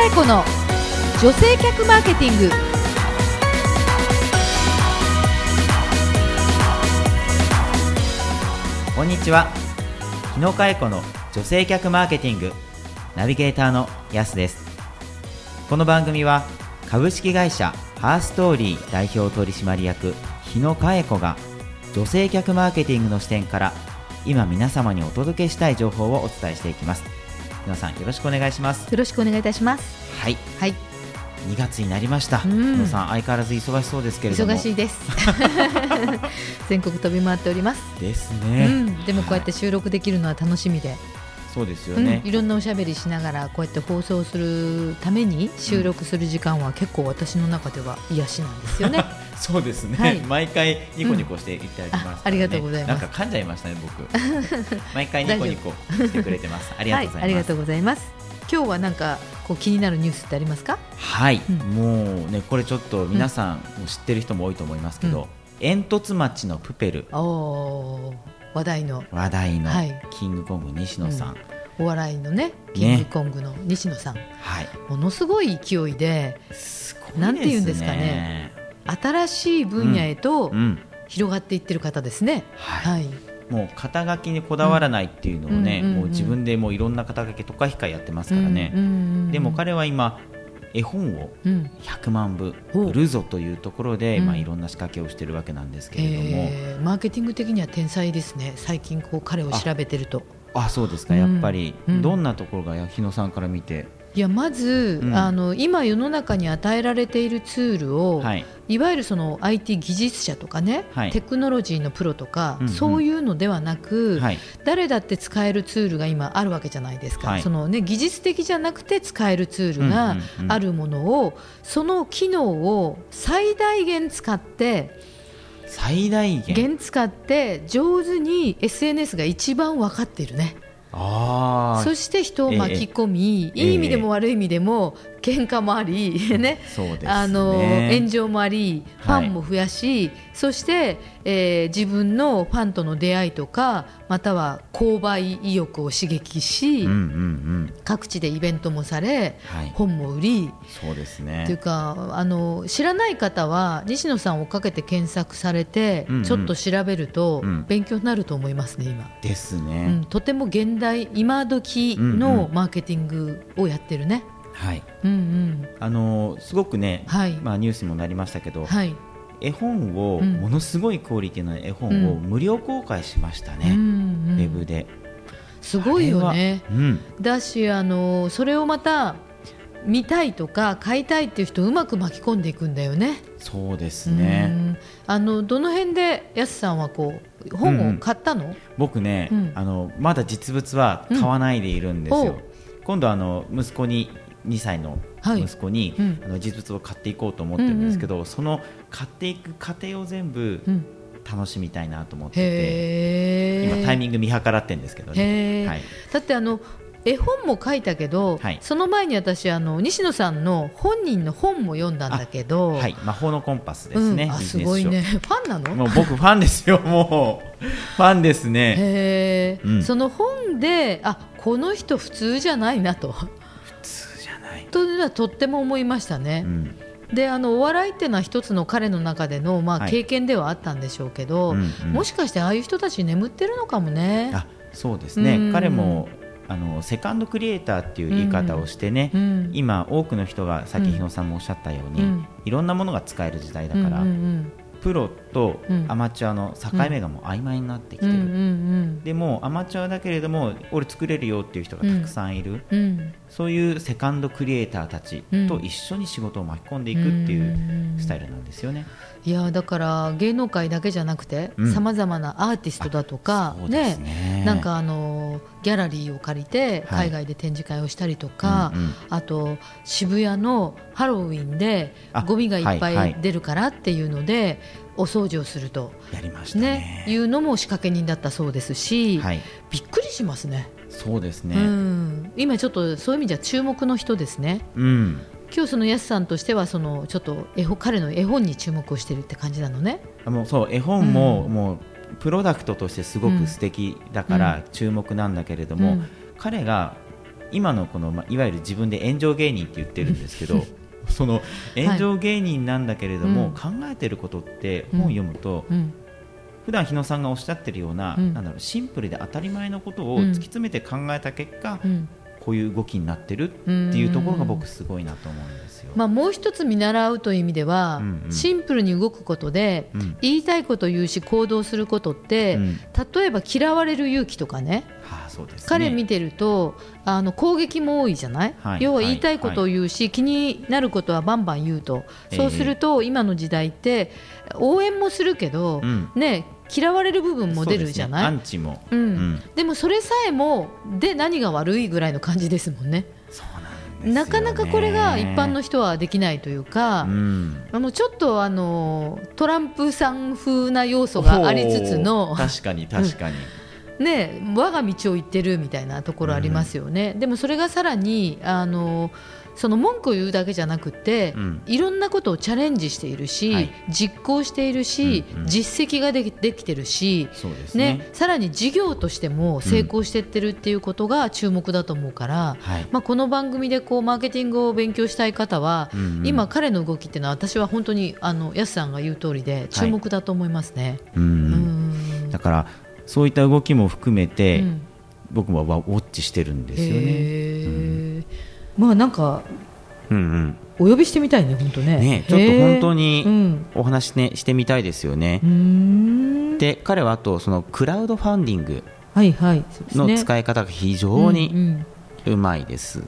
佳恵子の女性客マーケティング。こんにちは。日野佳恵子の女性客マーケティング。ナビゲーターのやすです。この番組は株式会社ハーストーリー代表取締役日野佳恵子が女性客マーケティングの視点から今皆様にお届けしたい情報をお伝えしていきます。皆さんよろしくお願いします。よろしくお願いいたします。はい。はい。2月になりました、うん。皆さん相変わらず忙しそうですけれども。忙しいです。全国飛び回っております、ですうね、ん、でもこうやって収録できるのは楽しみで、そうですようん。ね、いろんなおしゃべりしながらこうやって放送するために収録する時間は結構私の中では癒しなんですよねそうですね、はい。毎回ニコニコしていただきますからね、あありがとうございます。なんか噛んじゃいましたね僕。毎回ニコニコしてくれてます。ありがとうございます、はい、ありがとうございます。今日はなんかこう気になるニュースってありますか？はい、うん。もうねこれちょっと皆さんも知ってる人も多いと思いますけど、煙突町のプペル。おー話題の。話題のはい。キングコング西野さん、お笑いのねキングコングの西野さん、はい。ものすごい勢いでね。なんて言うんですかね新しい分野へとうん広がっていってる方ですね、はい。はい。もう肩書きにこだわらないっていうのをね、もう自分でもういろんな肩書きとか控えやってますからね、でも彼は今絵本をうん。100万部お売るぞというところで、うん。まあ、いろんな仕掛けをしてるわけなんですけれども、えーマーケティング的には天才ですね。最近こう彼を調べてると。あそうですか、うんやっぱり、うん。どんなところが日野さんから見て、いやまず、うん。あの今世の中に与えられているツールを、はい。いわゆるその IT 技術者とかね、はい。テクノロジーのプロとか、うんうん。そういうのではなく、はい。誰だって使えるツールが今あるわけじゃないですか、はい。そのね、技術的じゃなくて使えるツールがうんうんうんあるものを、その機能を最大限使って最大限。限使って上手に SNS が一番分かっているね。あそして人を巻き込み、ええ。いい意味でも悪い意味でも喧嘩もあり、ね。そうですね。あの炎上もありフはい。ァンも増やし、そして、えー自分のファンとの出会いとかまたは購買意欲を刺激し、各地でイベントもされはい。本も売り。そうですっていうねかあの知らない方は西野さんをかけて検索されて、ちょっと調べるとうん。勉強になると思いますね今。ですね、うん、とても現代今時のマーケティングをやってるね。はい。うんうん。あのーすごくね、はい。まあ、ニュースにもなりましたけど、はい。絵本を、うん。ものすごいクオリティの絵本をうん。無料公開しましたうんね、うん。ウェブで。すごいよね。うん。だしあのそれをまた見たいとか買いたいっていう人をうまく巻き込んでいくんだよね。そうですうね、ん。あのどの辺でやすさんはこう本を買ったの？僕ね、うん。あのまだ実物は買わないでいるんですよ、今度あの息子に2歳のはい。息子に、うん。あの実物を買っていこうと思ってるんですけど、その買っていく過程を全部うん。楽しみたいなと思ってて、へえ。今タイミング見計らってるんですけどね、はい、だってあの絵本も書いたけど、はい。その前に私あの西野さんの本人の本も読んだんだけど、はい、魔法のコンパスですね、うん、すごいね。ファンなの？もう僕ファンですよもう。ファンですね。うん。その本であこの人普通じゃないなとというのはとっても思いましたね。う。ん。であのお笑いっていうのは一つの彼の中での、まあ、はい。経験ではあったんでしょうけど、うんうん。もしかしてああいう人たち眠ってるのかもね。あそうですね、うん。彼もあのセカンドクリエイターっていう言い方をしてね、うん。今多くの人がさっき日野さんもおっしゃったように、うん。いろんなものが使える時代だから、うんうんプロとうん。アマチュアの境目がもう曖昧になってきてる、でもアマチュアだけれども俺作れるよっていう人がたくさんいる、うん。うんそういうセカンドクリエイターたちと一緒に仕事を巻き込んでいくっていうスタイルなんですよね。いやだから芸能界だけじゃなくてうん。さまざまなアーティストだとか、そうですね。なんかあのギャラリーを借りてはい。海外で展示会をしたりとか、うんうん。あと渋谷のハロウィンであゴミがいっぱはいはいい。出るからっていうので、お掃除をすると、やりましたね。ね。いうのも仕掛け人だったそうですし、はい、びっくりしますね。そうですね。うん、今ちょっとそういう意味じゃ注目の人ですね。うん。今日そのやすさんとしてはそのちょっと絵本彼の絵本に注目をしてるって感じなのね。あもうそう絵本も、うん。もうプロダクトとしてすごく素敵だから注目なんだけれども、うん。彼が今のこの、まあ、いわゆる自分で炎上芸人って言ってるんですけど その炎上芸人なんだけれども、うん。考えてることって本を読むと、うん。普段日野さんがおっしゃってるような,、うん。なんだろうシンプルで当たり前のことをうん。突き詰めて考えた結果、うん。こういう動きになってるっていうところが僕すごいなと思うんですよ。まあ、もう一つ見習うという意味では、うんうん。シンプルに動くことで、うん。言いたいことを言うし行動することって、うん。例えば嫌われる勇気とかねはあ、そうですね。彼見てるとあの攻撃も多いじゃない、はい。要は言いたいことを言うし、気になることはバンバン言うと、ええ。そうすると今の時代って応援もするけど、うん。ね、嫌われる部分も出るじゃない、ね。アンチも、うん。うん。でもそれさえもで何が悪いぐらいの感じですもんね。なかなかこれが一般の人はできないというか、うん。あのちょっとあのトランプさん風な要素がありつつの確かに確かに、ね、我が道を行ってるみたいなところありますよね、でもそれがさらにあのその文句を言うだけじゃなくて、うん。いろんなことをチャレンジしているし、はい。実行しているし、うんうん。実績ができできてるし、そうですね。ね、さらに事業としても成功していってるっていうことが注目だと思うから、はい。まあ、この番組でこうマーケティングを勉強したい方は、うんうん。今、彼の動きっていうのは私は本当にあの安さんが言う通りで注目だと思いますね。うん。うん。だからそういった動きも含めて、うん。僕もウォッチしてるんですよね。へー。まあなんかうんうん。お呼びしてみたいね本当ね。ねちょっと本当にお話、ね、してみたいですよね。で彼はあとそのクラウドファンディングのね。使い方が非常うんにうん。うまいです。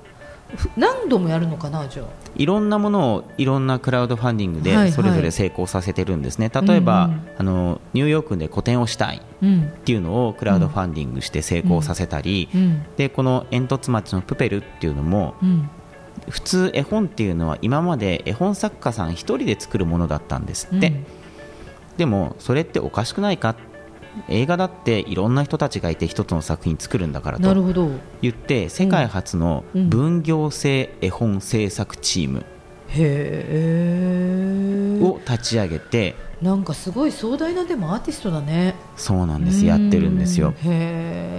ふ何度もやるのかなじゃあ。いろんなものをいろんなクラウドファンディングはいはい。でそれぞれ成功させてるんですね、例えば、うんうんあのニューヨークで個展をしたいっうんていうのをクラウドファンディングして成功させたり、うんでこの煙突町のプペルっていうのもうん。普通絵本っていうのは今まで絵本作家さん一人で作るものだったんですって、うん。でもそれっておかしくないか映画だっていろんな人たちがいて一つの作品作るんだからとなるほど。言って世界初のうん分業制絵本制作チーム。を立ち上げてなんかすごい壮大なでもアーティストだね。そうなんですやってるんですようんへ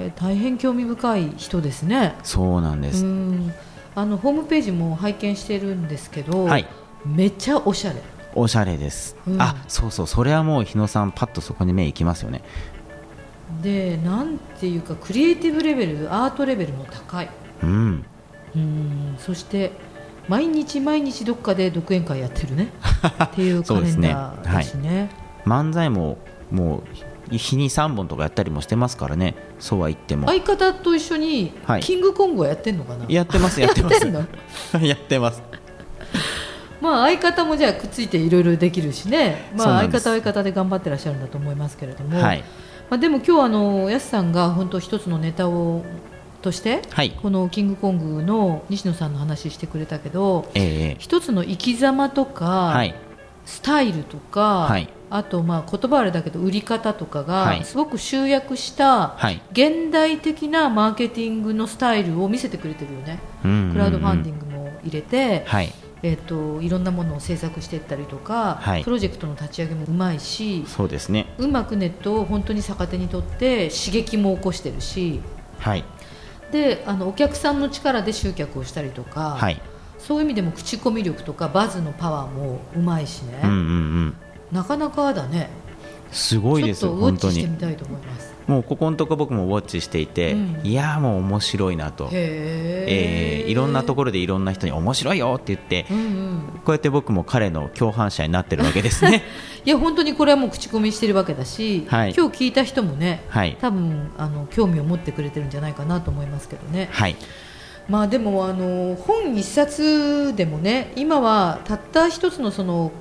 え大変興味深い人ですね。そうなんでうすんあのホームページも拝見してるんですけど、はいめっちゃおしゃれ。おしゃれです、うん。あそうそう。それはもう日野さんパッとそこに目いきますよね。でなんていうかクリエイティブレベルアートレベルも高い。うん。うん。そして毎日毎日どっかで独演会やってるね。っていうカレンダーだしね。漫才ももう日に3本とかやったりもしてますからね。そうは言っても。相方と一緒にはい。キングコングはやってんのかな、やってますやってます。やって ますまあ相方もじゃあくっついていろいろできるしね、まあ、相方は相方で頑張ってらっしゃるんだと思いますけれども、はい。まあ、でも今日あのやすさんが本当一つのネタをとしてはい。このキングコングの西野さんの話してくれたけどええ一つの生き様とか、はい。スタイルとか、はい。あとまあ言葉あれだけど売り方とかはい。がすごく集約したはい。現代的なマーケティングのスタイルを見せてくれてるよね、クラウドファンディンングも入れて、はいえっといろんなものを制作していったりとか、はい。プロジェクトの立ち上げもうまいしそうですね。うまくネットを本当に逆手にとって刺激も起こしてるしはい。であのお客さんの力で集客をしたりとか、はい。そういう意味でも口コミ力とかバズのパワーもうまいしね、うんうんうん。なかなかだね。すごいですちょっとウォッチしてみたいと思いますもうここのとこ僕もウォッチしていて、うん。いやーもう面白いなと、えへー。いろんなとこころでいろんな人に面白いよって言ってうんうん、こうやって僕も彼の共犯者になってるわけですね。いや本当にこれはもう口コミしてるわけだし、はい。今日聞いた人もねはい。多分あの興味を持ってくれてるんじゃないかなと思いますけどね。はい。まあでもあの本一冊でもね今はたった一つのその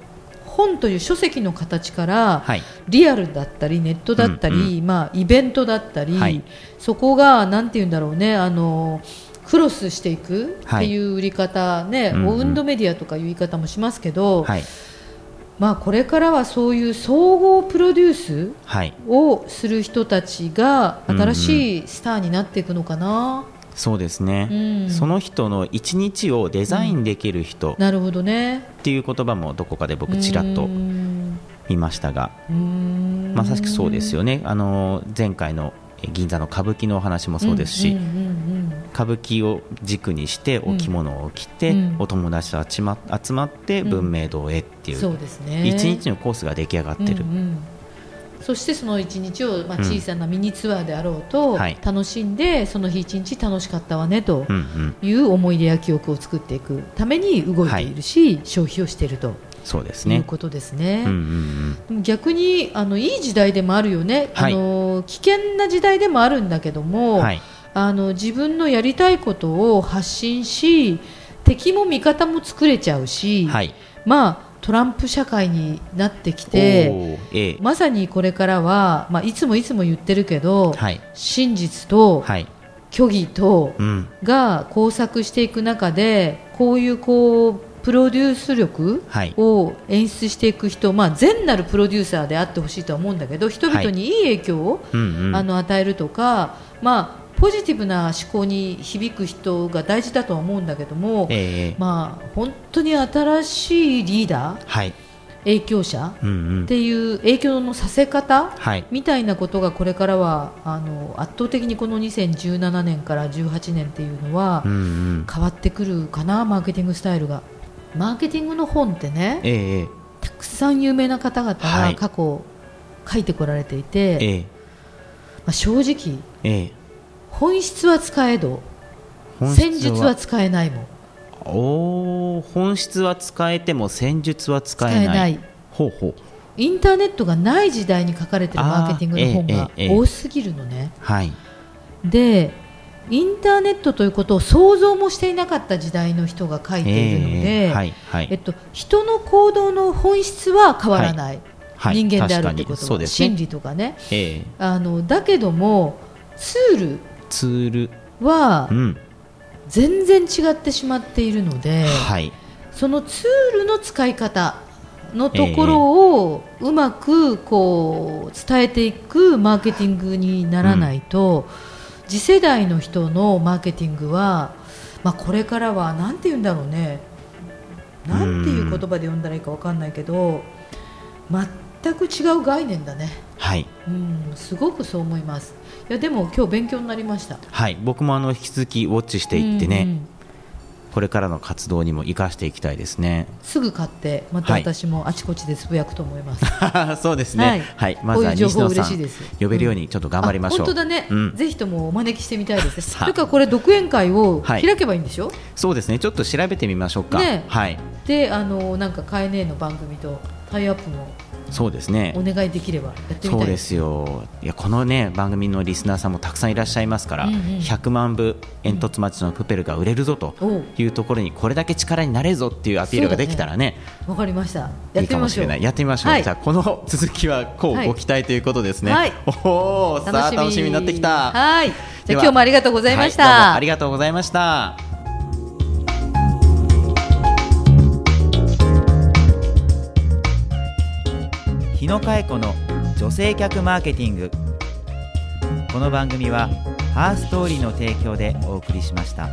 本という書籍の形から、はい。リアルだったりネットだったり、うんまあイベントだったり、はい。そこがなんて言うんだろうねあのクロスしていくっていう売り方、ね、うんうん。オウンドメディアとかいう言い方もしますけど、はい。まあこれからはそういう総合プロデュースはい。をする人たちが新しいスターになっていくのかな、そうですね、うん。その人の一日をデザインできる人っなるほどね。ていう言葉もどこかで僕ちらっと見ましたが。まさしくそうですよよね。あの前回の銀座の歌舞伎のお話もそうですし、うんうんうん歌舞伎を軸にしてお着物を着て、うん。お友達と集ま集まって文明堂へっていう、そうですね。一日のコースが出来上がってる、うんうんそしてその一日を、まあ、うん。小さなミニツアーであろうと、はい。楽しんでその日一日楽しかったわねとうんうん、いう思い出や記憶を作っていくために動いているし、消費をしているとそうですね。いうことですね。うんうんでも逆にあのいい時代でもあるよね、はい。あの危険な時代でもあるんだけどうも、ん、はい、あの自分のやりたいことを発信し敵も味方も作れちゃうし、はい、まあ、トランプ社会になってきてええ。まさにこれからは、まあ、いつもいつも言ってるけど、はい、真実とはい、虚偽とうん、が交錯していく中でこういうこうプロデュース力はい、を演出していく人、まあ、善なるプロデューサーであってほしいとは思うんだけど人々にいい影響を、うんうん、あの与えるとか、まあ、ポジティブな思考に響く人が大事だとは思うんだけども、ええ。まあ、本当に新しいリーダーはい、影響者うんうん。っ、ていう影響のさせ方はい、みたいなことがこれからはあの圧倒的にこの2017年から18年っていうのはうんうん、変わってくるかなマーケティングスタイルが。マーケティングの本ってねええ。えたくさん有名な方々はい。が過去書いてこられていえて、ええ。まあ、正直ええ本質は使えど本戦術は使えないも。んおー本質は使えても戦術は使えない。ほうほう。インターネットがない時代に書かれてるマーケティングの本が多すぎるのね。はい。でインターネットということを想像もしていなかった時代の人が書いているので、ええはいはい。えっと、人の行動の本質は変わらない、はい人間であるとは、そうですね。心理とかね。ええ。あのだけどもツーツール。ルはうん。全然違ってしまっているので、はい。そのツールの使い方のところをうまくこう伝えていくマーケティングにならないと、次世代の人のマーケティングは、まあ、これからは何て言うんだろうね。なんていう言葉で呼んだらいいか分かんないけど全く違う概念だね、はい。うん、すごくそう思います。いやでも今日勉強になりました。はい。僕もあの引き続きウォッチしていってね、うんうん。これからの活動にも生かしていきたいですね。すぐ買ってまた私もあちこちでつぶやくと思います、そうですね。はい、まずはいう情報西野さん呼べるようにちょっと頑張りましょう、あ本当だね、うん。ぜひともお招きしてみたいですね。さあ。それからこれ独演会をはい。開けばいいんでしょ、そうですね。ちょっと調べてみましょうか、ねはい。であのなんかカエネの番組とタイアップもそうですね。お願いできればそうですよ。いやこのね番組のリスナーさんもたくさんいらっしゃいますから、うんうん。100万部煙突町のプペルが売れるぞというところにこれだけ力になれるぞっていうアピールができたらねわかりました。やいいってみましょう。かもしれない。やってみましょう、はい。じゃあこの続きはこうご期待ということですね、はい。おおさあ楽しみ。になってきた。はい。じゃあ今日もありがとうございました、はい。ありがとうございました日野佳恵子の女性客マーケティングこの番組はハーストーリーの提供でお送りしました。